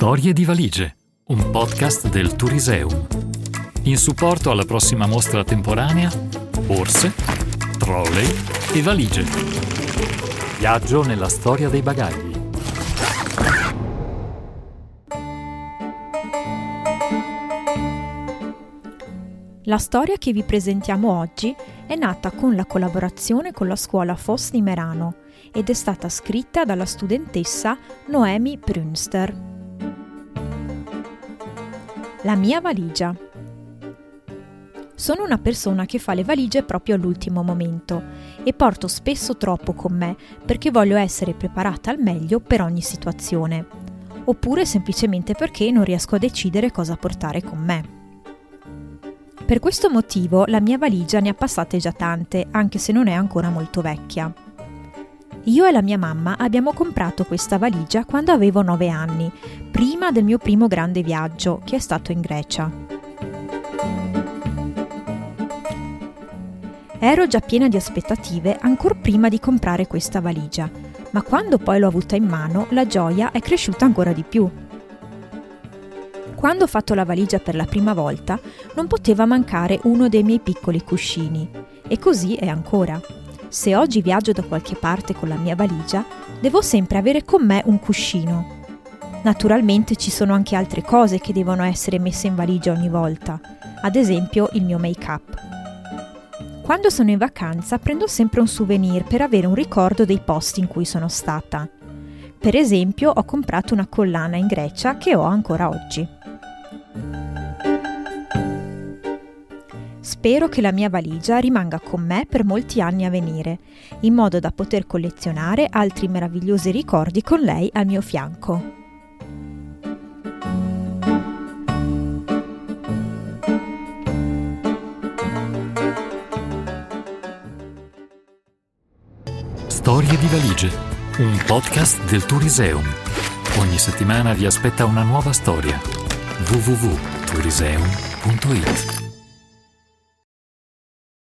Storie di valigie, un podcast del Turiseum. In supporto alla prossima mostra temporanea, borse, trolley e valigie. Viaggio nella storia dei bagagli. La storia che vi presentiamo oggi è nata con la collaborazione con la scuola FOS di Merano ed è stata scritta dalla studentessa Noemi Prünster. La mia valigia. Sono una persona che fa le valigie proprio all'ultimo momento e porto spesso troppo con me perché voglio essere preparata al meglio per ogni situazione, oppure semplicemente perché non riesco a decidere cosa portare con me. Per questo motivo la mia valigia ne ha passate già tante, anche se non è ancora molto vecchia. Io e la mia mamma abbiamo comprato questa valigia quando avevo 9 anni, prima del mio primo grande viaggio, che è stato in Grecia. Ero già piena di aspettative ancora prima di comprare questa valigia, ma quando poi l'ho avuta in mano la gioia è cresciuta ancora di più. Quando ho fatto la valigia per la prima volta, non poteva mancare uno dei miei piccoli cuscini. E così è ancora. Se oggi viaggio da qualche parte con la mia valigia, devo sempre avere con me un cuscino. Naturalmente ci sono anche altre cose che devono essere messe in valigia ogni volta, ad esempio il mio make-up. Quando sono in vacanza prendo sempre un souvenir per avere un ricordo dei posti in cui sono stata. Per esempio ho comprato una collana in Grecia che ho ancora oggi. Spero che la mia valigia rimanga con me per molti anni a venire, in modo da poter collezionare altri meravigliosi ricordi con lei al mio fianco. Storie di valigie, un podcast del Turiseum. Ogni settimana vi aspetta una nuova storia. www.turiseum.it